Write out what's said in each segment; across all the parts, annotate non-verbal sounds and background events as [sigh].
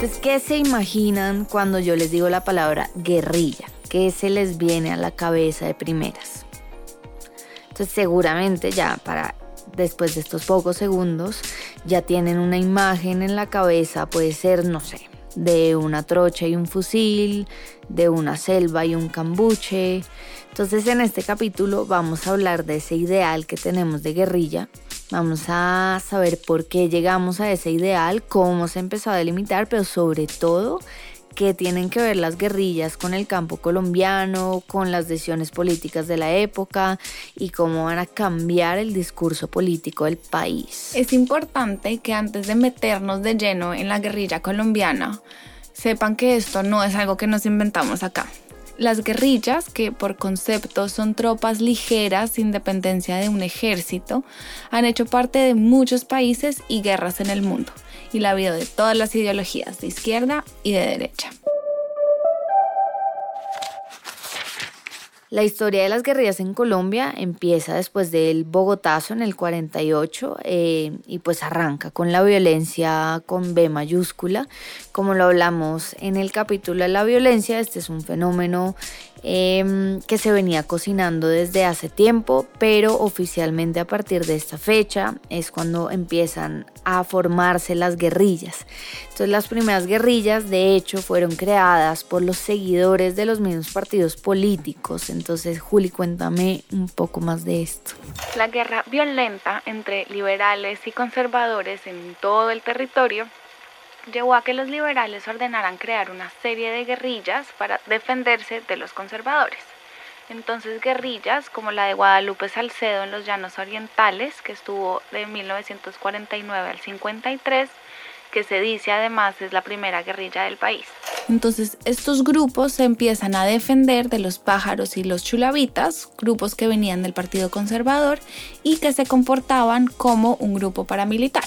Entonces, ¿qué se imaginan cuando yo les digo la palabra guerrilla? ¿Qué se les viene a la cabeza de primeras? Entonces, seguramente ya para después de estos pocos segundos ya tienen una imagen en la cabeza, puede ser, no sé, de una trocha y un fusil, de una selva y un cambuche. Entonces en este capítulo vamos a hablar de ese ideal que tenemos de guerrilla Vamos a saber por qué llegamos a ese ideal, cómo se empezó a delimitar, pero sobre todo qué tienen que ver las guerrillas con el campo colombiano, con las decisiones políticas de la época y cómo van a cambiar el discurso político del país. Es importante que antes de meternos de lleno en la guerrilla colombiana, sepan que esto no es algo que nos inventamos acá. Las guerrillas, que por concepto son tropas ligeras sin dependencia de un ejército, han hecho parte de muchos países y guerras en el mundo, y la vida de todas las ideologías de izquierda y de derecha. La historia de las guerrillas en Colombia empieza después del Bogotazo en el 48 eh, y pues arranca con la violencia con B mayúscula. Como lo hablamos en el capítulo de la violencia, este es un fenómeno Em, que se venía cocinando desde hace tiempo, pero oficialmente a partir de esta fecha es cuando empiezan a formarse las guerrillas. Entonces las primeras guerrillas de hecho fueron creadas por los seguidores de los mismos partidos políticos. Entonces Juli, cuéntame un poco más de esto. La guerra violenta entre liberales y conservadores en todo el territorio llevó a que los liberales ordenaran crear una serie de guerrillas para defenderse de los conservadores. Entonces guerrillas como la de Guadalupe Salcedo en los Llanos Orientales, que estuvo de 1949 al 53, que se dice además es la primera guerrilla del país. Entonces estos grupos se empiezan a defender de los pájaros y los chulavitas, grupos que venían del Partido Conservador y que se comportaban como un grupo paramilitar.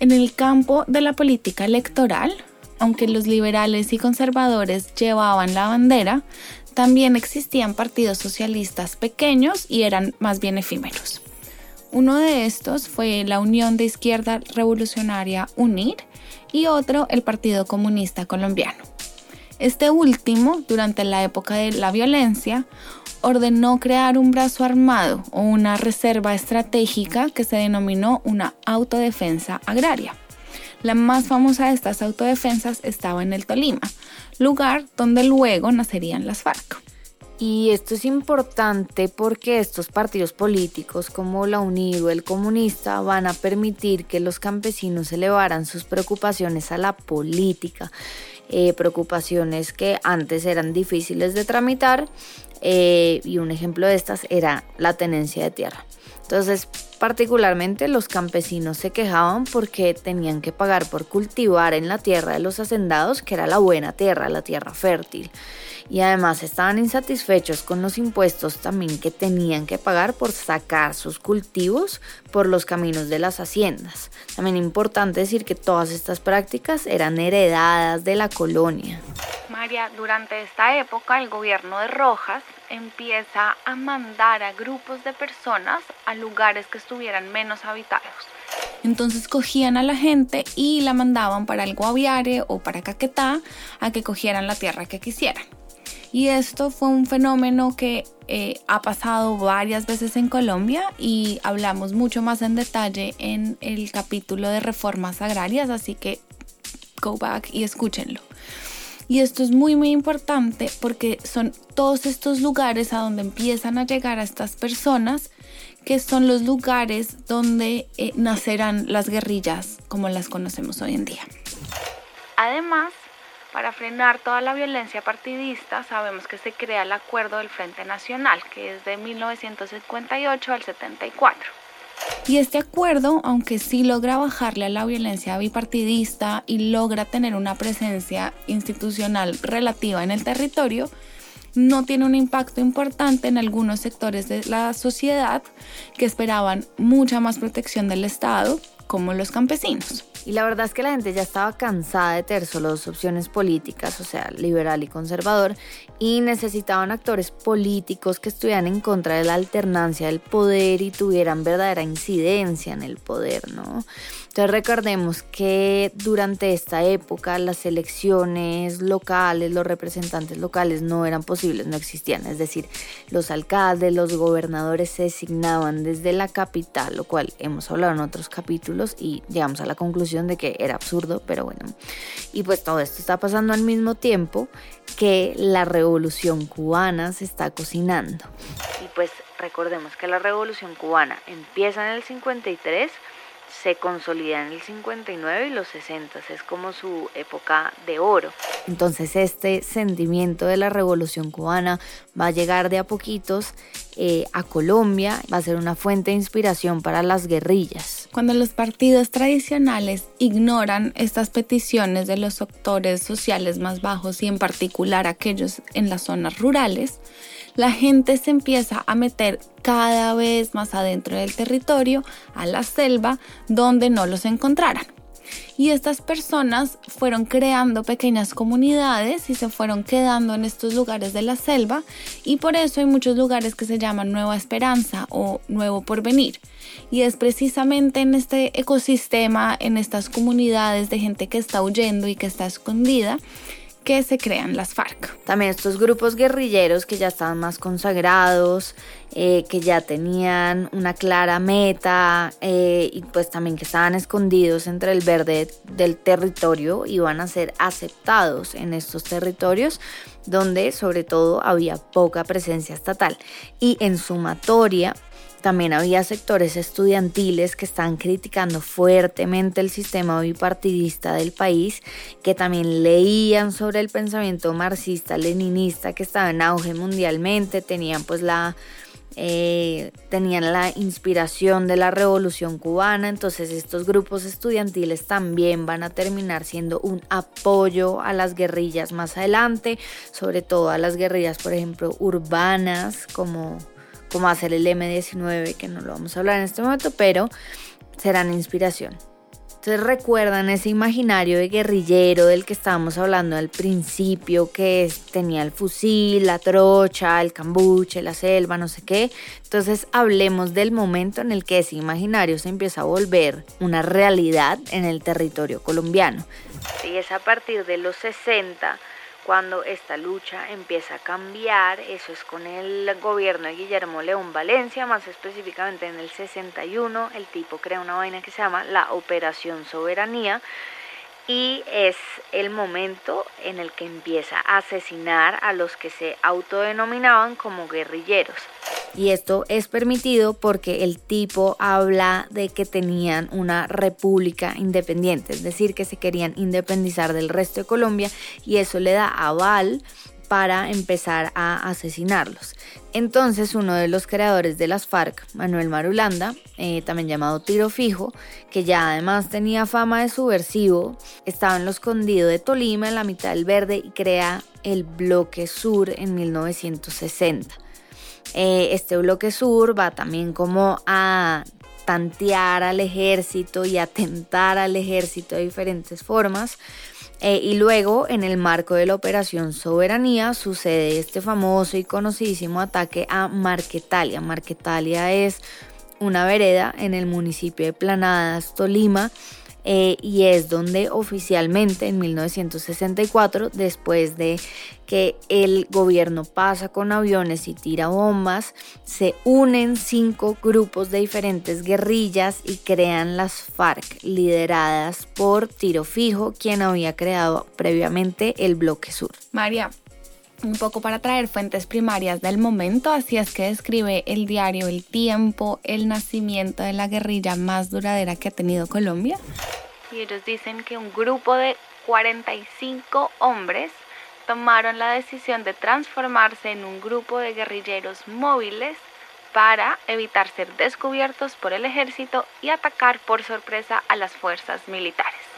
En el campo de la política electoral, aunque los liberales y conservadores llevaban la bandera, también existían partidos socialistas pequeños y eran más bien efímeros. Uno de estos fue la Unión de Izquierda Revolucionaria UNIR y otro el Partido Comunista Colombiano. Este último, durante la época de la violencia, ordenó crear un brazo armado o una reserva estratégica que se denominó una autodefensa agraria. La más famosa de estas autodefensas estaba en el Tolima, lugar donde luego nacerían las FARC. Y esto es importante porque estos partidos políticos como la UNID o el comunista van a permitir que los campesinos elevaran sus preocupaciones a la política, eh, preocupaciones que antes eran difíciles de tramitar eh, y un ejemplo de estas era la tenencia de tierra. Entonces, particularmente los campesinos se quejaban porque tenían que pagar por cultivar en la tierra de los hacendados, que era la buena tierra, la tierra fértil y además estaban insatisfechos con los impuestos también que tenían que pagar por sacar sus cultivos por los caminos de las haciendas. También importante decir que todas estas prácticas eran heredadas de la colonia. María, durante esta época el gobierno de Rojas empieza a mandar a grupos de personas a lugares que estuvieran menos habitados. Entonces cogían a la gente y la mandaban para el Guaviare o para Caquetá a que cogieran la tierra que quisieran. Y esto fue un fenómeno que eh, ha pasado varias veces en Colombia y hablamos mucho más en detalle en el capítulo de reformas agrarias, así que go back y escúchenlo. Y esto es muy muy importante porque son todos estos lugares a donde empiezan a llegar a estas personas que son los lugares donde eh, nacerán las guerrillas como las conocemos hoy en día. Además, para frenar toda la violencia partidista, sabemos que se crea el Acuerdo del Frente Nacional, que es de 1958 al 74. Y este acuerdo, aunque sí logra bajarle a la violencia bipartidista y logra tener una presencia institucional relativa en el territorio, no tiene un impacto importante en algunos sectores de la sociedad que esperaban mucha más protección del Estado, como los campesinos. Y la verdad es que la gente ya estaba cansada de tener solo dos opciones políticas, o sea, liberal y conservador, y necesitaban actores políticos que estuvieran en contra de la alternancia del poder y tuvieran verdadera incidencia en el poder, ¿no? Entonces recordemos que durante esta época las elecciones locales, los representantes locales no eran posibles, no existían. Es decir, los alcaldes, los gobernadores se designaban desde la capital, lo cual hemos hablado en otros capítulos y llegamos a la conclusión de que era absurdo, pero bueno. Y pues todo esto está pasando al mismo tiempo que la revolución cubana se está cocinando. Y pues recordemos que la revolución cubana empieza en el 53 se consolida en el 59 y los 60, es como su época de oro. Entonces este sentimiento de la revolución cubana va a llegar de a poquitos eh, a Colombia, va a ser una fuente de inspiración para las guerrillas. Cuando los partidos tradicionales ignoran estas peticiones de los sectores sociales más bajos y en particular aquellos en las zonas rurales, la gente se empieza a meter cada vez más adentro del territorio, a la selva, donde no los encontraran. Y estas personas fueron creando pequeñas comunidades y se fueron quedando en estos lugares de la selva y por eso hay muchos lugares que se llaman Nueva Esperanza o Nuevo Porvenir. Y es precisamente en este ecosistema, en estas comunidades de gente que está huyendo y que está escondida, que se crean las FARC. También estos grupos guerrilleros que ya estaban más consagrados, eh, que ya tenían una clara meta eh, y pues también que estaban escondidos entre el verde del territorio iban a ser aceptados en estos territorios donde sobre todo había poca presencia estatal. Y en sumatoria también había sectores estudiantiles que están criticando fuertemente el sistema bipartidista del país, que también leían sobre el pensamiento marxista-leninista que estaba en auge mundialmente, tenían pues la... Eh, tenían la inspiración de la revolución cubana, entonces estos grupos estudiantiles también van a terminar siendo un apoyo a las guerrillas más adelante, sobre todo a las guerrillas, por ejemplo, urbanas, como como hacer el M19, que no lo vamos a hablar en este momento, pero serán inspiración. Entonces recuerdan ese imaginario de guerrillero del que estábamos hablando al principio, que tenía el fusil, la trocha, el cambuche, la selva, no sé qué. Entonces hablemos del momento en el que ese imaginario se empieza a volver una realidad en el territorio colombiano. Y es a partir de los 60 cuando esta lucha empieza a cambiar, eso es con el gobierno de Guillermo León Valencia, más específicamente en el 61, el tipo crea una vaina que se llama la Operación Soberanía, y es el momento en el que empieza a asesinar a los que se autodenominaban como guerrilleros. Y esto es permitido porque el tipo habla de que tenían una república independiente, es decir, que se querían independizar del resto de Colombia y eso le da aval para empezar a asesinarlos. Entonces uno de los creadores de las FARC, Manuel Marulanda, eh, también llamado Tiro Fijo, que ya además tenía fama de subversivo, estaba en lo escondido de Tolima, en la mitad del verde, y crea el Bloque Sur en 1960. Eh, este Bloque Sur va también como a tantear al ejército y atentar al ejército de diferentes formas eh, y luego, en el marco de la Operación Soberanía, sucede este famoso y conocidísimo ataque a Marquetalia. Marquetalia es una vereda en el municipio de Planadas, Tolima, eh, y es donde oficialmente en 1964, después de que el gobierno pasa con aviones y tira bombas, se unen cinco grupos de diferentes guerrillas y crean las FARC, lideradas por Tiro Fijo, quien había creado previamente el Bloque Sur. María, un poco para traer fuentes primarias del momento, así es que describe el diario El Tiempo, el nacimiento de la guerrilla más duradera que ha tenido Colombia. Y ellos dicen que un grupo de 45 hombres tomaron la decisión de transformarse en un grupo de guerrilleros móviles para evitar ser descubiertos por el ejército y atacar por sorpresa a las fuerzas militares.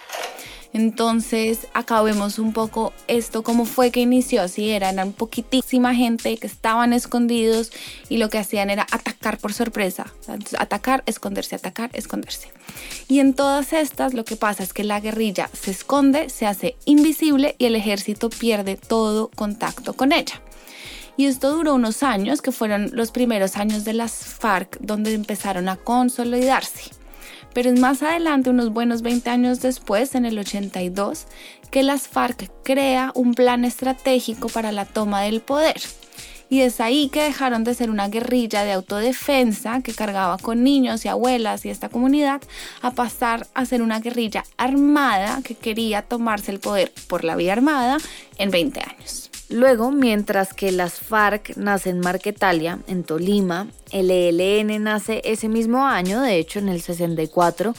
Entonces acá vemos un poco esto, cómo fue que inició, si eran poquitísima gente que estaban escondidos y lo que hacían era atacar por sorpresa, atacar, esconderse, atacar, esconderse. Y en todas estas lo que pasa es que la guerrilla se esconde, se hace invisible y el ejército pierde todo contacto con ella. Y esto duró unos años, que fueron los primeros años de las FARC, donde empezaron a consolidarse. Pero es más adelante, unos buenos 20 años después, en el 82, que las FARC crea un plan estratégico para la toma del poder. Y es ahí que dejaron de ser una guerrilla de autodefensa que cargaba con niños y abuelas y esta comunidad a pasar a ser una guerrilla armada que quería tomarse el poder por la vía armada en 20 años. Luego, mientras que las FARC nacen en Marquetalia, en Tolima, el ELN nace ese mismo año, de hecho en el 64,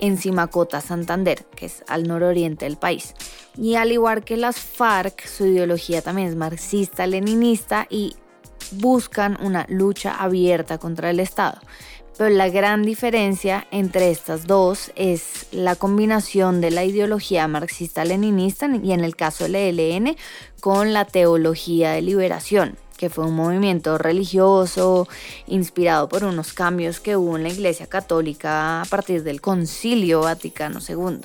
en Simacota, Santander, que es al nororiente del país. Y al igual que las FARC, su ideología también es marxista-leninista y buscan una lucha abierta contra el Estado. Pero la gran diferencia entre estas dos es la combinación de la ideología marxista-leninista y en el caso del ELN con la teología de liberación, que fue un movimiento religioso inspirado por unos cambios que hubo en la Iglesia Católica a partir del Concilio Vaticano II.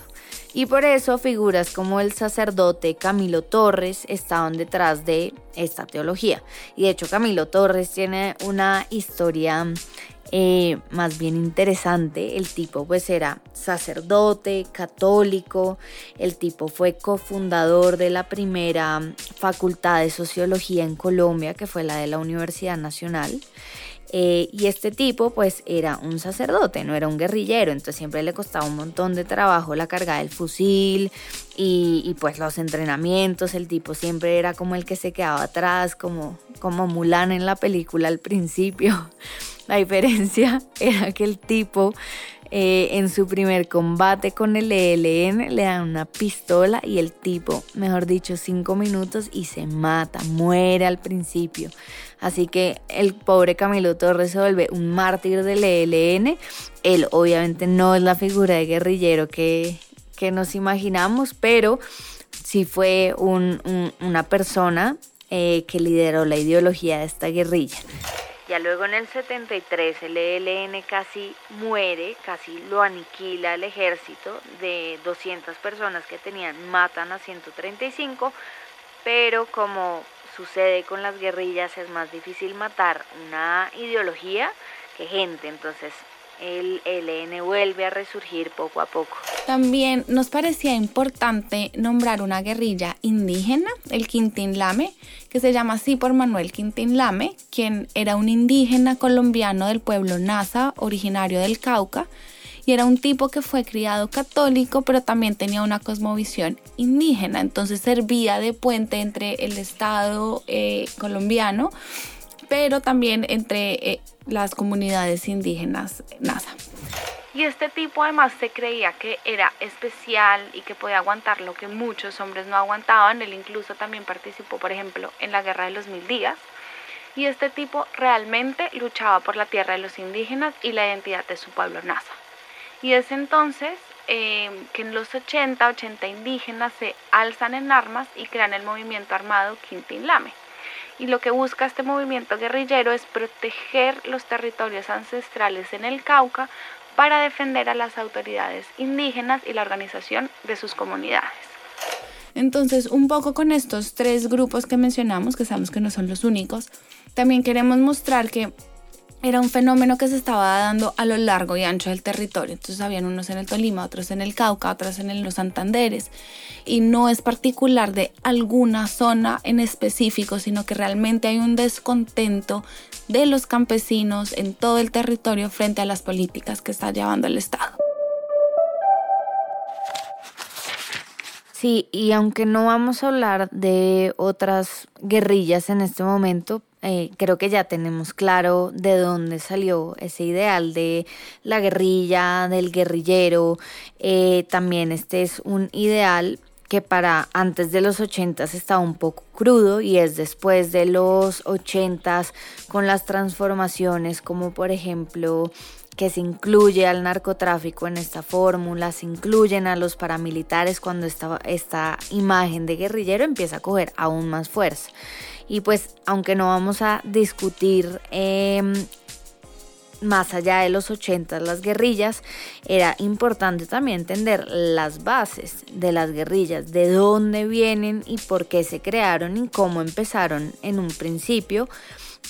Y por eso figuras como el sacerdote Camilo Torres estaban detrás de esta teología. Y de hecho Camilo Torres tiene una historia eh, más bien interesante. El tipo pues era sacerdote, católico, el tipo fue cofundador de la primera facultad de sociología en Colombia, que fue la de la Universidad Nacional. Eh, y este tipo pues era un sacerdote, no era un guerrillero, entonces siempre le costaba un montón de trabajo la carga del fusil y, y, pues los entrenamientos, el tipo siempre era como el que se quedaba atrás, como, como Mulan en la película al principio. [laughs] La diferencia [laughs] era que el tipo eh, en su primer combate con el ELN le dan una pistola y el tipo, mejor dicho, cinco minutos y se mata, muere al principio. Así que el pobre Camilo Torres vuelve un mártir del ELN. Él obviamente no es la figura de guerrillero que, que nos imaginamos, pero sí fue una persona eh, que lideró la ideología de esta guerrilla. Ya luego en el 73 el ELN casi muere, casi lo aniquila el ejército de 200 personas que tenían, matan a 135, pero como sucede con las guerrillas es más difícil matar una ideología que gente, entonces el ELN vuelve a resurgir poco a poco. También nos parecía importante nombrar una guerrilla indígena, el Quintín Lame, que se llama así por Manuel Quintín Lame, quien era un indígena colombiano del pueblo Nasa, originario del Cauca, y era un tipo que fue criado católico, pero también tenía una cosmovisión indígena, entonces servía de puente entre el Estado eh, colombiano pero también entre eh, las comunidades indígenas NASA. Y este tipo además se creía que era especial y que podía aguantar lo que muchos hombres no aguantaban. Él incluso también participó, por ejemplo, en la Guerra de los Mil Días. Y este tipo realmente luchaba por la tierra de los indígenas y la identidad de su pueblo NASA. Y es entonces eh, que en los 80, 80 indígenas se alzan en armas y crean el movimiento armado Quintín Lame y lo que busca este movimiento guerrillero es proteger los territorios ancestrales en el Cauca para defender a las autoridades indígenas y la organización de sus comunidades. Entonces, un poco con estos tres grupos que mencionamos, que sabemos que no son los únicos, también queremos mostrar que era un fenómeno que se estaba dando a lo largo y ancho del territorio. Entonces habían unos en el Tolima, otros en el Cauca, otros en los Santanderes. Y no es particular de alguna zona en específico, sino que realmente hay un descontento de los campesinos en todo el territorio frente a las políticas que está llevando el Estado. Sí, y aunque no vamos a hablar de otras guerrillas en este momento, eh, creo que ya tenemos claro de dónde salió ese ideal de la guerrilla, del guerrillero. Eh, también este es un ideal que para antes de los 80 estaba un poco crudo y es después de los 80 con las transformaciones como por ejemplo que se incluye al narcotráfico en esta fórmula, se incluyen a los paramilitares cuando esta, esta imagen de guerrillero empieza a coger aún más fuerza. Y pues aunque no vamos a discutir em, más allá de los 80 las guerrillas, era importante también entender las bases de las guerrillas, de dónde vienen y por qué se crearon y cómo empezaron en un principio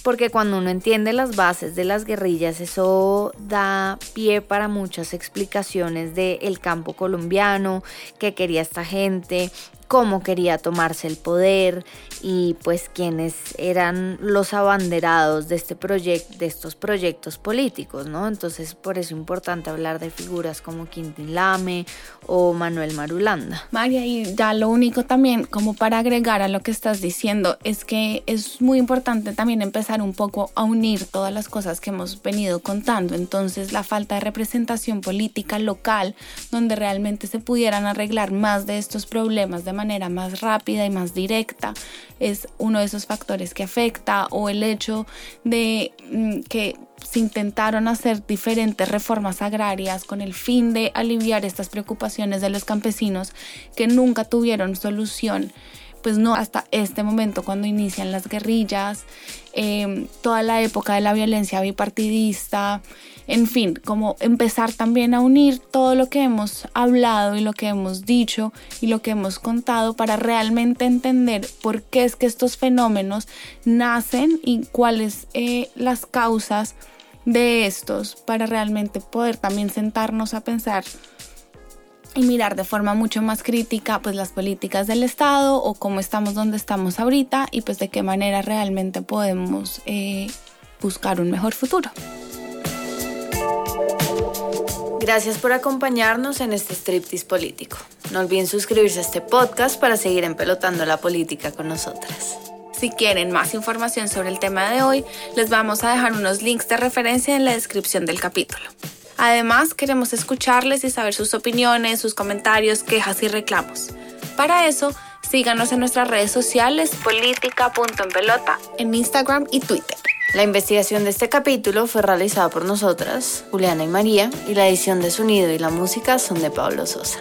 porque cuando uno entiende las bases de las guerrillas, eso da pie para muchas explicaciones del campo colombiano, qué quería esta gente, cómo quería tomarse el poder y pues quiénes eran los abanderados de este proyecto de estos proyectos políticos, ¿no? Entonces, por eso es importante hablar de figuras como Quintín Lame o Manuel Marulanda. María, y ya lo único también como para agregar a lo que estás diciendo es que es muy importante también empezar un poco a unir todas las cosas que hemos venido contando. Entonces, la falta de representación política local donde realmente se pudieran arreglar más de estos problemas de manera más rápida y más directa es uno de esos factores que afecta o el hecho de mm, que se intentaron hacer diferentes reformas agrarias con el fin de aliviar estas preocupaciones de los campesinos que nunca tuvieron solución pues no hasta este momento cuando inician las guerrillas, em, toda la época de la violencia bipartidista, en fin, como empezar también a unir todo lo que hemos hablado y lo que hemos dicho y lo que hemos contado para realmente entender por qué es que estos fenómenos nacen y cuáles eh, las causas de estos para realmente poder también sentarnos a pensar y mirar de forma mucho más crítica pues las políticas del Estado o cómo estamos donde estamos ahorita y pues de qué manera realmente podemos eh, buscar un mejor futuro. Gracias por acompañarnos en este striptease político. No olviden suscribirse a este podcast para seguir empelotando la política con nosotras. Si quieren más información sobre el tema de hoy, les vamos a dejar unos links de referencia en la descripción del capítulo. Además, queremos escucharles y saber sus opiniones, sus comentarios, quejas y reclamos. Para eso, síganos en nuestras redes sociales política.enpelota en Instagram y Twitter. La investigación de este capítulo fue realizada por nosotras, Juliana y María, y la edición de sonido y la música son de Pablo Sosa.